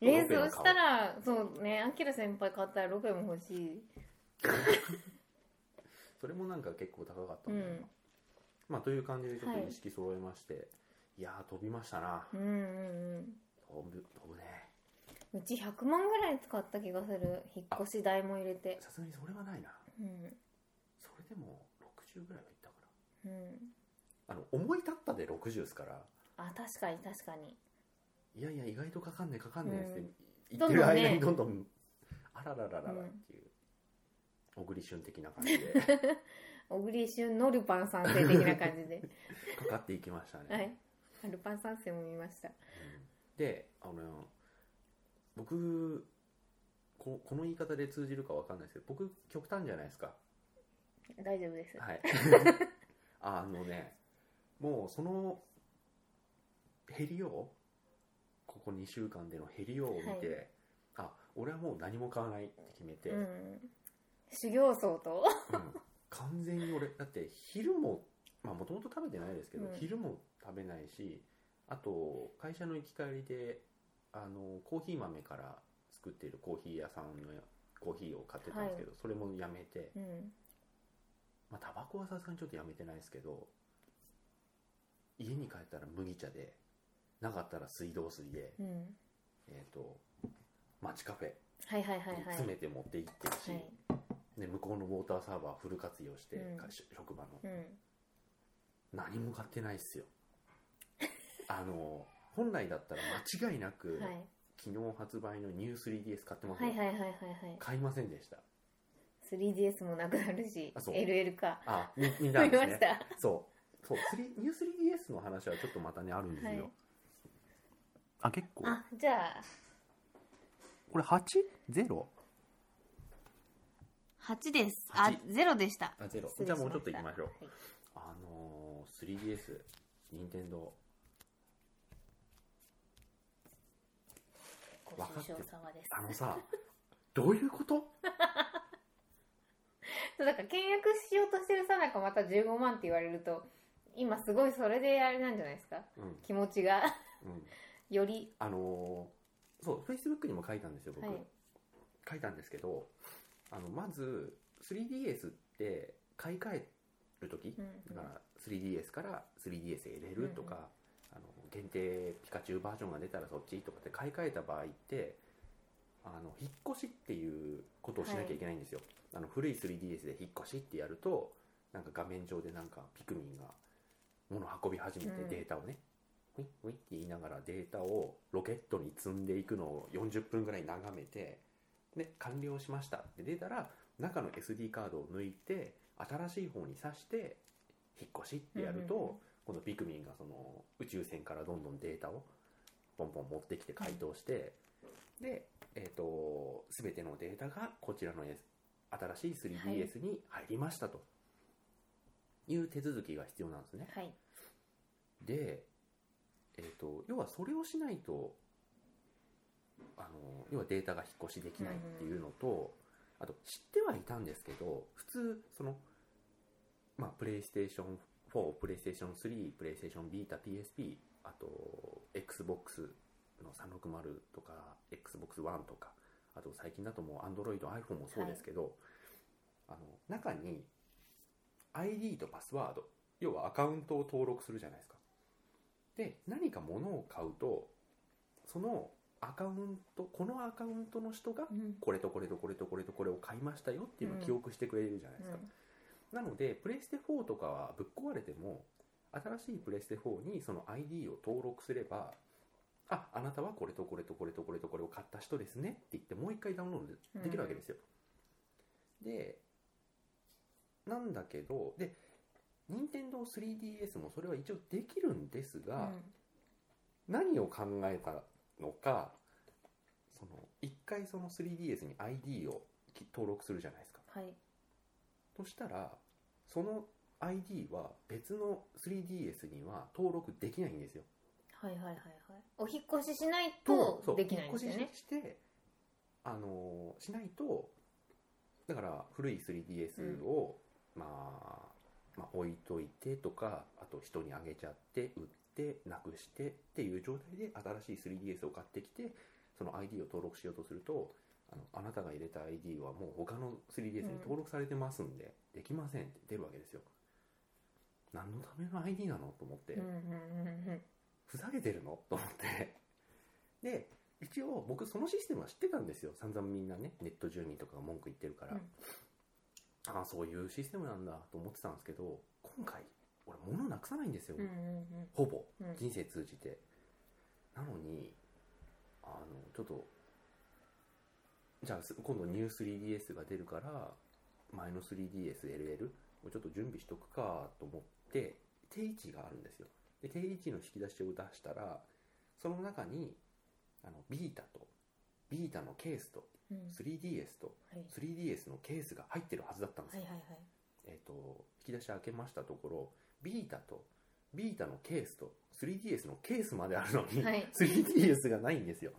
[SPEAKER 2] 冷蔵したらそうねアキラ先輩買ったらロペも欲しい。
[SPEAKER 1] それもなんか結構高かった
[SPEAKER 2] うん
[SPEAKER 1] だよな、
[SPEAKER 2] ん
[SPEAKER 1] まあという感じでちょっと
[SPEAKER 2] はい。
[SPEAKER 1] 意識揃えまして、い、やー飛びましたな。
[SPEAKER 2] うんうん
[SPEAKER 1] 飛ぶ飛ぶね。
[SPEAKER 2] うんうち100万ぐらい使った気がする。引っ越し代も入れて。
[SPEAKER 1] さすがにそれはないな。
[SPEAKER 2] うん。
[SPEAKER 1] それでも60ぐらいはいったか
[SPEAKER 2] うん。
[SPEAKER 1] らあの思い立ったで60ですから。
[SPEAKER 2] あ確かに確かに。
[SPEAKER 1] いやいや意外とかかんねえかかんねえって
[SPEAKER 2] うん。
[SPEAKER 1] 言ってる間に
[SPEAKER 2] ど
[SPEAKER 1] どんどんあらららららっていう。小栗旬的な感じで
[SPEAKER 2] 小栗旬のルパン三世的な感じで。
[SPEAKER 1] かかっていきましたね、
[SPEAKER 2] はい。ルパン三世も見ました。
[SPEAKER 1] うん。であの僕ここの言い方で通じるかわかんないですけど僕極端じゃないですか。
[SPEAKER 2] 大丈夫です。
[SPEAKER 1] はい。あのねもうその減りをここ2週間での減りを見て、あ俺はもう何も買わないって決めて、
[SPEAKER 2] うん。修行僧と。
[SPEAKER 1] うん完全に俺だって昼もまあもともと食べてないですけど、
[SPEAKER 2] うん。
[SPEAKER 1] 昼も食べないしあと会社の行き帰りであのコーヒー豆から作っているコーヒー屋さんのコーヒーを買ってたんですけど、それもやめて、
[SPEAKER 2] うん。
[SPEAKER 1] まあタバコはさすがにちょっとやめてないですけど家に帰ったら麦茶でなかったら水道水で、
[SPEAKER 2] うん。
[SPEAKER 1] えっ、と町カフェ
[SPEAKER 2] はいはいはい
[SPEAKER 1] に
[SPEAKER 2] はい。
[SPEAKER 1] 詰めて持って行ってるし、
[SPEAKER 2] はい
[SPEAKER 1] で向こうのウォーターサーバーフル活用して、
[SPEAKER 2] うん。
[SPEAKER 1] 会社職場の。
[SPEAKER 2] うん。
[SPEAKER 1] 何も買ってないっすよ。あの本来だったら間違いなく
[SPEAKER 2] はい。
[SPEAKER 1] 昨日発売のニュー 3DS 買ってますよ、
[SPEAKER 2] はいはいはいはいはい。
[SPEAKER 1] 買いませんでした。
[SPEAKER 2] 3DS もなくなるし
[SPEAKER 1] あそう。
[SPEAKER 2] LL か。
[SPEAKER 1] あみ見た
[SPEAKER 2] 見
[SPEAKER 1] んですね。
[SPEAKER 2] ました。
[SPEAKER 1] そう。そう3ニュー 3DS の話はちょっとまたねあるんですよ、
[SPEAKER 2] はい。
[SPEAKER 1] あ結構。
[SPEAKER 2] あじゃあ。
[SPEAKER 1] これ 8?0?
[SPEAKER 2] 8です。
[SPEAKER 1] あ
[SPEAKER 2] 0でした。
[SPEAKER 1] あゼロ。
[SPEAKER 2] 失礼
[SPEAKER 1] じゃあもうちょっといきましょう。
[SPEAKER 2] はい。
[SPEAKER 1] あのー、3DS 任天堂
[SPEAKER 2] ご愁傷様です。
[SPEAKER 1] あのさどういうこと？
[SPEAKER 2] そうだから契約しようとしてるさなかまた15万って言われると今すごいそれであれなんじゃないですか？
[SPEAKER 1] うん。
[SPEAKER 2] 気持ちが。
[SPEAKER 1] うん。
[SPEAKER 2] より。
[SPEAKER 1] あのーそう Facebook にも書いたんですよ僕、
[SPEAKER 2] はい。
[SPEAKER 1] 書いたんですけどあのまず 3DS って買い替える時、
[SPEAKER 2] うん。うん
[SPEAKER 1] だから 3DS から 3DSLL とか、あの限定ピカチュウバージョンが出たらそっちとかって買い替えた場合ってあの引っ越しっていうことをしなきゃいけないんですよ、あの古い 3DS で引っ越しってやるとなんか画面上でなんかピクミンが物を運び始めて
[SPEAKER 2] うん。
[SPEAKER 1] データをね、ウィッウィッって言いながらデータをロケットに積んでいくのを40分ぐらい眺めてで完了しましたって出たら中の SD カードを抜いて新しい方に挿して引っ越しってやると、
[SPEAKER 2] うんうんうん。
[SPEAKER 1] このピクミンがその宇宙船からどんどんデータをポンポン持ってきて回答して、で、えー、と全てのデータがこちらの S 新しい 3DS に入りましたと。いう手続きが必要なんですね。
[SPEAKER 2] はい。
[SPEAKER 1] で、えー、と要はそれをしないとあの要はデータが引っ越しできないっていうのと、あと知ってはいたんですけど普通そのまあプレイステーション4プレイステーション3プレイステーションビータ PSP あと XBOX の360とか XBOX One とかあと最近だともう Android、iPhone もそうですけど、あの中に ID とパスワード要はアカウントを登録するじゃないですか。で何か物を買うとそのアカウントこのアカウントの人が
[SPEAKER 2] うん。
[SPEAKER 1] これとこれとこれとこれとこれを買いましたよっていうのを記憶してくれるじゃないですか、なのでプレステ4とかはぶっ壊れても新しいプレステ4にその ID を登録すればああなたはこれとこれとこれとこれとこれを買った人ですねって言ってもう一回ダウンロードできるわけですよ、でなんだけどで任天堂 3DS もそれは一応できるんですが、
[SPEAKER 2] うん。
[SPEAKER 1] 何を考えたのかその一回その 3DS に ID をき登録するじゃないですか。
[SPEAKER 2] はい。
[SPEAKER 1] そしたらその ID は別の 3DS には登録できないんですよ。
[SPEAKER 2] はいはいはいはい。お引っ越ししないとできないんですよね。
[SPEAKER 1] 引っ越ししてあのしないとだから古い 3DS を、まあ、まあ置いといてとかあと人にあげちゃって売ってなくしてっていう状態で新しい 3DS を買ってきてその ID を登録しようとするとあのあなたが入れた ID はもう他の 3DS に登録されてますんで、できませんって出るわけですよ。何のための ID なのと思って、
[SPEAKER 2] うんうんうんうん。
[SPEAKER 1] ふざけてるの？と思って。で一応僕そのシステムは知ってたんですよ。散々みんなねネット住民とかが文句言ってるから、
[SPEAKER 2] うん。
[SPEAKER 1] ああそういうシステムなんだと思ってたんですけど今回俺物なくさないんですよ、
[SPEAKER 2] うんうん
[SPEAKER 1] ほぼ。
[SPEAKER 2] うん。
[SPEAKER 1] 人生通じて。なのにあのちょっとじゃあす今度ニュー 3DS が出るから前の 3DSLL をちょっと準備しとくかと思って定位置があるんですよ。で定位置の引き出しを出したらその中にあのビータとビータのケースと
[SPEAKER 2] うん。
[SPEAKER 1] 3DS と
[SPEAKER 2] はい。
[SPEAKER 1] 3DS のケースが入ってるはずだったんですよ。
[SPEAKER 2] はいはいはい。
[SPEAKER 1] えー、と引き出し開けましたところビータとビータのケースと 3DS のケースまであるのに、
[SPEAKER 2] はい。
[SPEAKER 1] 3DS がないんですよ、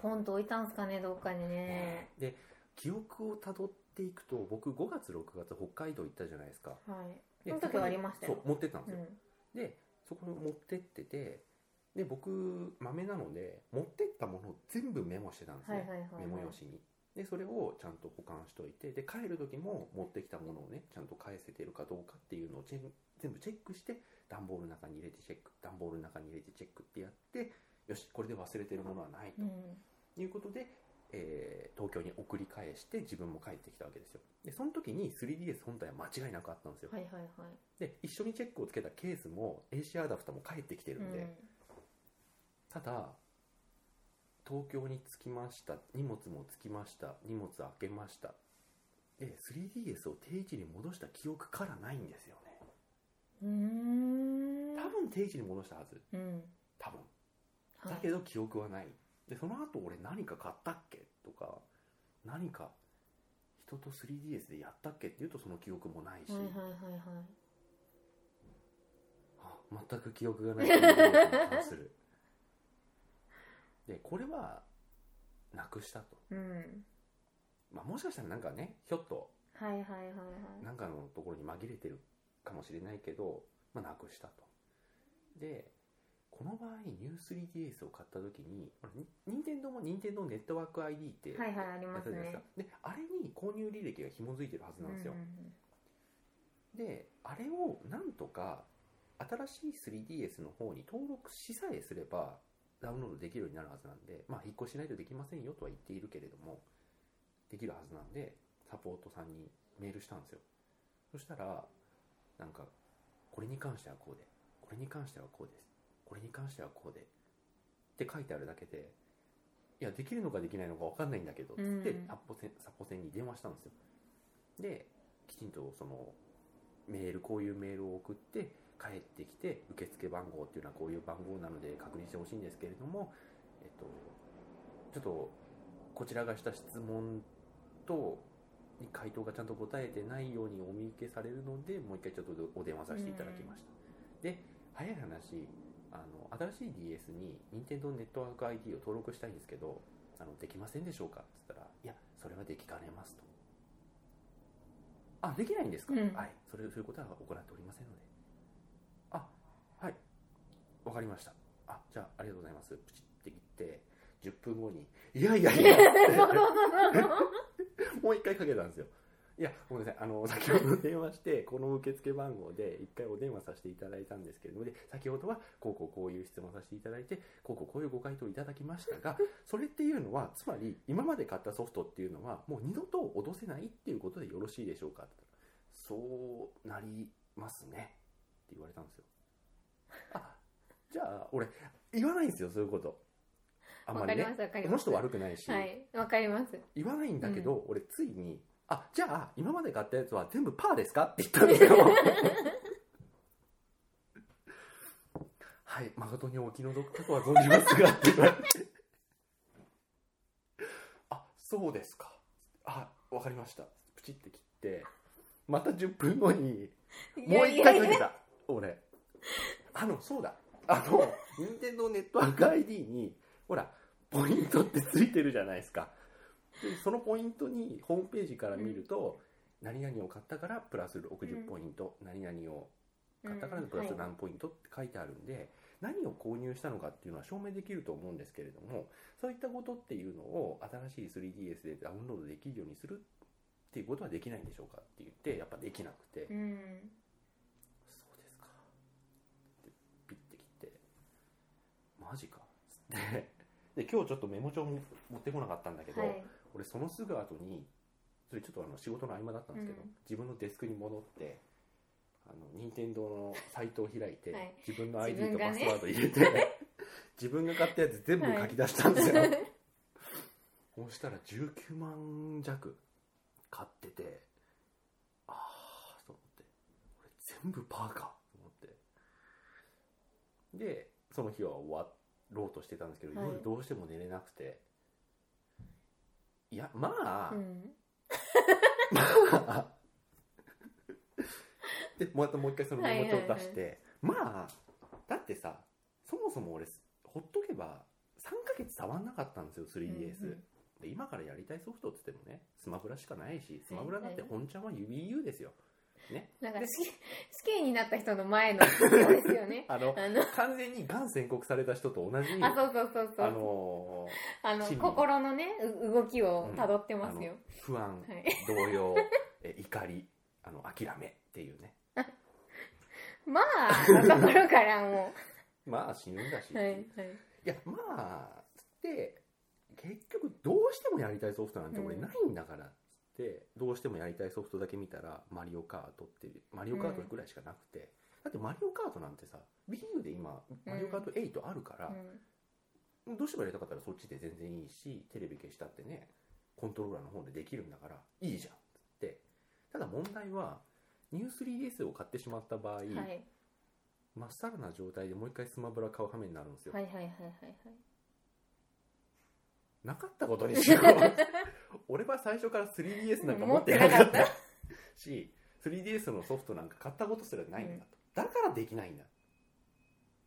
[SPEAKER 2] ポンと置いたんすかねどっかにね。
[SPEAKER 1] で記憶をたどっていくと僕5月6月北海道行ったじゃないですか。
[SPEAKER 2] はい。
[SPEAKER 1] で
[SPEAKER 2] その時はありましたよ。
[SPEAKER 1] そう持ってったんですよ、
[SPEAKER 2] うん。
[SPEAKER 1] でそこに持ってっててで僕豆なので持ってったものを全部メモしてたんですね、
[SPEAKER 2] はいはいはいはい。
[SPEAKER 1] メモ用紙にでそれをちゃんと保管しといてで帰る時も持ってきたものをねちゃんと返せてるかどうかっていうのをチェン全部チェックして段ボールの中に入れてチェック段ボールの中に入れてチェックってやってよしこれで忘れてるものはないと。
[SPEAKER 2] うん。
[SPEAKER 1] いうことで、えー東京に送り返して自分も帰ってきたわけですよ。でその時に 3DS 本体は間違いなくあったんですよ、
[SPEAKER 2] はいはいはい。
[SPEAKER 1] で一緒にチェックをつけたケースも AC アダプターも返ってきてるんで、
[SPEAKER 2] うん。
[SPEAKER 1] ただ東京に着きました。荷物も着きました。荷物開けました。で 3DS を定位置に戻した記憶からないんですよね。
[SPEAKER 2] うーん。
[SPEAKER 1] 多分定位置に戻したはず。
[SPEAKER 2] うん。
[SPEAKER 1] 多分。
[SPEAKER 2] はい。
[SPEAKER 1] だけど記憶はない。でその後俺何か買ったっけ？とか何か人と 3DS でやったっけ？っていうとその記憶もないし、
[SPEAKER 2] はいはいはいはい。
[SPEAKER 1] あ全く記憶がない。ということに関するでこれはなくしたと、
[SPEAKER 2] うん。
[SPEAKER 1] まあ、もしかしたらなんかねひょっと
[SPEAKER 2] はいはいはいはい。
[SPEAKER 1] なんかのところに紛れてるかもしれないけど、まあ、なくしたと。でこの場合ニュー 3DS を買った時に任天堂も任天堂ネットワーク ID って
[SPEAKER 2] はいはいあります
[SPEAKER 1] やったじゃない
[SPEAKER 2] ね
[SPEAKER 1] ですか。であれに購入履歴が紐づいてるはずなんですよ、であれをなんとか新しい 3DS の方に登録しさえすればダウンロードできるようになるはずなんでまあ引っ越しないとできませんよとは言っているけれどもできるはずなんでサポートさんにメールしたんですよ。そしたらなんかこれに関してはこうでこれに関してはこうですこれに関してはこうでって書いてあるだけでいやできるのかできないのか分かんないんだけどつって
[SPEAKER 2] うん。
[SPEAKER 1] サポセンサポセンに電話したんですよ。できちんとそのメールこういうメールを送って帰ってきて受付番号っていうのはこういう番号なので確認してほしいんですけれども、えっと、ちょっとこちらがした質問とに回答がちゃんと答えてないようにお見受けされるのでもう一回ちょっとお電話させていただきました、で早い話あの新しい DS に任天堂ネットワーク ID を登録したいんですけどあのできませんでしょうかって言ったらいやそれはできかねますと。あできないんですか、
[SPEAKER 2] うん。
[SPEAKER 1] はい。それそういうことは行っておりませんのでわかりましたあじゃあありがとうございますプチって言って10分後にいやいやいや もう一回かけたんですよ。いや、ごめんなさい。あの、先ほど電話して、この受付番号で一回お電話させていただいたんですけれども、で、先ほどは、こうこうこういう質問させていただいて、こうこうこういうご回答いただきましたが、それっていうのは、つまり、今まで買ったソフトっていうのは、もう二度と落とせないっていうことでよろしいでしょうか？そうなりますね。って言われたんですよ。あ、じゃあ、俺、言わないんですよ、そういうこと。あんまりね。
[SPEAKER 2] わかりま。すわかります。
[SPEAKER 1] この人悪くないし。
[SPEAKER 2] はいわかります。
[SPEAKER 1] 言わないんだけど、俺ついに「あじゃあ今まで買ったやつは全部パーですか?」って言ったんですよはい誠にお気の毒かとは存じますがって言われて。あそうですか。あわかりました。プチって切ってまた10分後にもう一回かけた。俺。あのそうだあの任天堂ネットワーク ID にほらポイントってついてるじゃないですか。でそのポイントにホームページから見ると、何々を買ったからプラス60ポイント、何々を買ったからプラス何ポイントって書いてあるんで、何を購入したのかっていうのは証明できると思うんですけれどもそういったことっていうのを新しい 3DS でダウンロードできるようにするっていうことはできないんでしょうかって言ってやっぱできなくて、
[SPEAKER 2] うん
[SPEAKER 1] そうですかってピッて切ってマジか。つってで今日ちょっとメモ帳持ってこなかったんだけど、
[SPEAKER 2] はい。
[SPEAKER 1] 俺そのすぐ後にそれちょっとあの仕事の合間だったんですけど、
[SPEAKER 2] うん。
[SPEAKER 1] 自分のデスクに戻ってあの任天堂のサイトを開いて、
[SPEAKER 2] はい。
[SPEAKER 1] 自分の
[SPEAKER 2] 自
[SPEAKER 1] ID とパスワード入れて 自分が買ったやつ全部書き出したんですよ、そしたら19万弱買っててああと思って。これ全部パーかと思って。でその日は終わろうとしてたんですけど、
[SPEAKER 2] はい。
[SPEAKER 1] 夜どうしても寝れなくて。いやまあ、
[SPEAKER 2] うん。
[SPEAKER 1] まあでまたもう一回そのメモ帳を出して、まあだってさそもそも俺ほっとけば3ヶ月触んなかったんですよ 3DS、
[SPEAKER 2] うんうん。
[SPEAKER 1] で今からやりたいソフトっつってもねスマブラしかないしスマブラだって本ちゃんは指 U ですよね。
[SPEAKER 2] なんか死死刑になった人の前の そうですよね。
[SPEAKER 1] あの
[SPEAKER 2] あの
[SPEAKER 1] 完全にがん宣告された人と同じ
[SPEAKER 2] あそうそうそうそう。
[SPEAKER 1] あの
[SPEAKER 2] あの
[SPEAKER 1] 心
[SPEAKER 2] の。ねう動きをたどってますよ、
[SPEAKER 1] 不安
[SPEAKER 2] はい。
[SPEAKER 1] 動揺 え怒りあの諦めっていうね。
[SPEAKER 2] まあのところからも
[SPEAKER 1] まあ死ぬんだし、
[SPEAKER 2] う。はいはい。
[SPEAKER 1] いやまあつって結局どうしてもやりたいソフトなんて俺
[SPEAKER 2] うん
[SPEAKER 1] ないんだから。っつって、どうしてもやりたいソフトだけ見たらマリオカートってマリオカートぐらいしかなくて、だってマリオカートなんてさ WiiU で今マリオカート8あるから、
[SPEAKER 2] うん。
[SPEAKER 1] どうしてもやりたかったらそっちで全然いいしテレビ消したってねコントローラーの方でできるんだからいいじゃんって。ただ問題はニュー 3DS を買ってしまった場合、
[SPEAKER 2] はい。
[SPEAKER 1] まっさらな状態でもう一回スマブラ買う羽目になるんですよ、
[SPEAKER 2] はいはいはいはい
[SPEAKER 1] なかったことにしよう。俺は最初から 3DS なんか持ってなかった。し 3DS のソフトなんか買ったことすらないんだと、だからできないんだ。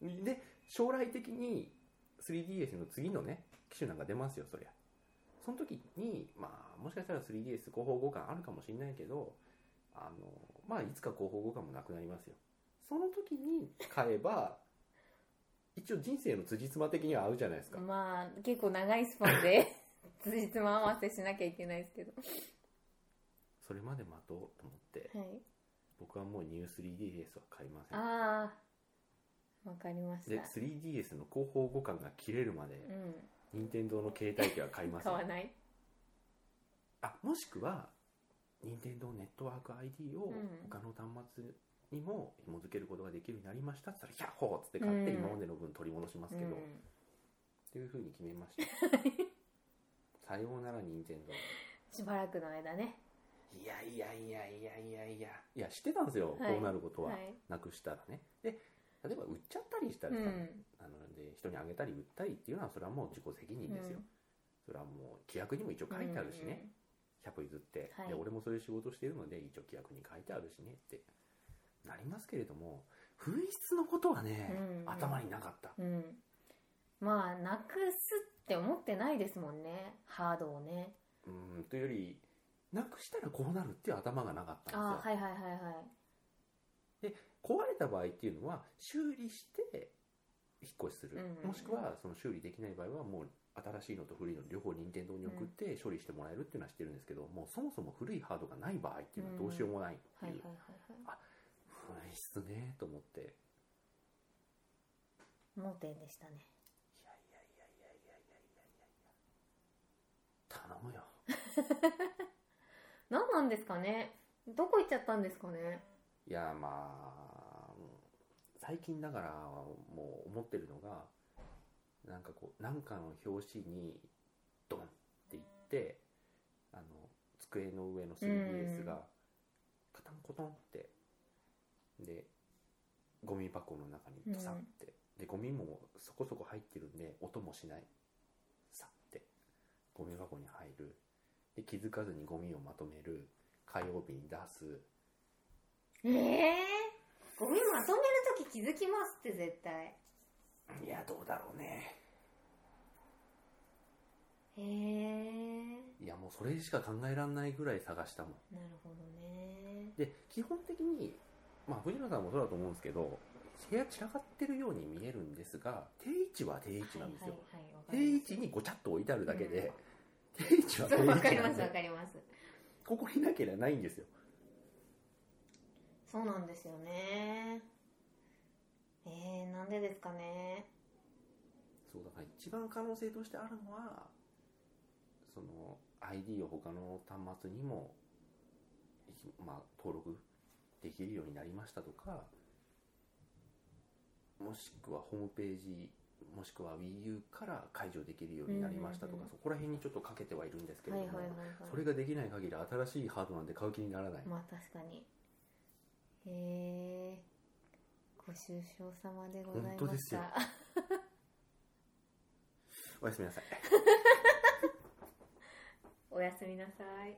[SPEAKER 1] で将来的に 3DS の次のね機種なんか出ますよそりゃ。その時にまあもしかしたら 3DS 広報互換あるかもしれないけどあのまあいつか広報互換もなくなりますよ。その時に買えば一応人生の辻褄的には合うじゃないですか、
[SPEAKER 2] まあ結構長いスパンで 辻褄合わせしなきゃいけないですけど。
[SPEAKER 1] それまで待とうと思って
[SPEAKER 2] はい。
[SPEAKER 1] 僕はもうニュー 3DS は買いません。
[SPEAKER 2] ああわかりまし
[SPEAKER 1] で
[SPEAKER 2] た
[SPEAKER 1] 3DS の広報互換が切れるまで
[SPEAKER 2] うん。
[SPEAKER 1] 任天堂の携帯機は買いません。
[SPEAKER 2] 買わない。
[SPEAKER 1] あもしくは任天堂ネットワーク ID を
[SPEAKER 2] うん。
[SPEAKER 1] 他の端末にも紐付けることができるようになりましたって言ったら「ヒャッホー!」っつって買って
[SPEAKER 2] うん。
[SPEAKER 1] 今までの分取り戻しますけど、っ
[SPEAKER 2] うん。
[SPEAKER 1] ていうふうに決めました。さようなら任天堂。
[SPEAKER 2] しばらくの間ね。
[SPEAKER 1] いやいやいやいやいやいや。いや知ってたんですよ、
[SPEAKER 2] はい。
[SPEAKER 1] こうなることは、
[SPEAKER 2] はい。
[SPEAKER 1] なくしたらね。で例えば売っちゃったりしたらさ、
[SPEAKER 2] うん。
[SPEAKER 1] あので人にあげたり売ったりっていうのはそれはもう自己責任ですよ、それはもう規約にも一応書いてあるしね、100歩譲って、
[SPEAKER 2] はい
[SPEAKER 1] で俺もそういう仕事しているので一応規約に書いてあるしねってなりますけれども紛失のことはね、
[SPEAKER 2] うん。
[SPEAKER 1] 頭になかった。
[SPEAKER 2] うん、うん、まあなくすって思ってないですもんね。ハードをね。
[SPEAKER 1] うん。というよりなくしたらこうなるっていう頭がなかったんですよ、
[SPEAKER 2] ああはいはいはいはい。
[SPEAKER 1] 壊れた場合っていうのは修理して引っ越しする、
[SPEAKER 2] うんうんうん。
[SPEAKER 1] もしくはその修理できない場合はもう新しいのと古いの両方任天堂に送って処理してもらえるっていうのは知ってるんですけど、もうそもそも古いハードがない場合っていうのはどうしようもないっていう、
[SPEAKER 2] はいはいはいはい
[SPEAKER 1] 紛失ねと思って。いや
[SPEAKER 2] 盲点でしたね。
[SPEAKER 1] いやいやいやいやいやいやいや頼むよ。
[SPEAKER 2] 何なんですかね。どこ行っちゃったんですかね。
[SPEAKER 1] いやまあ最近だからもう思ってるのがなんかこう何かの表紙にドンっていってあの机の上の 3DS がカタンコトンってでゴミ箱の中にドサって、でゴミもそこそこ入ってるんで音もしない。さって。ゴミ箱に入る。で気づかずにゴミをまとめる。火曜日に出す。
[SPEAKER 2] ええゴミまとめるとき気づきますって絶対。
[SPEAKER 1] いやどうだろうね。
[SPEAKER 2] へえ
[SPEAKER 1] いやもうそれしか考えられないぐらい探したもん。
[SPEAKER 2] なるほどね。
[SPEAKER 1] で基本的にまあ藤野さんもそうだと思うんですけど部屋散らかってるように見えるんですが定位置は定位置なんですよ、
[SPEAKER 2] はいはいはい
[SPEAKER 1] 定位置にごちゃっと置いてあるだけで、定位置は定位
[SPEAKER 2] わかりますわかります。
[SPEAKER 1] ここになければないんですよ。
[SPEAKER 2] そうなんですよね。えー、なんでですかね。
[SPEAKER 1] そうだから一番可能性としてあるのはその ID を他の端末にも、まあ、登録できるようになりましたとかもしくはホームページもしくは WiiU から解除できるようになりましたとか、そこら辺にちょっとかけてはいるんですけれども、それができない限り新しいハードなんて買う気にならない、
[SPEAKER 2] まあ確かに。へえご愁傷様でございました。
[SPEAKER 1] 本当ですよ。おやすみなさい。
[SPEAKER 2] おやすみなさい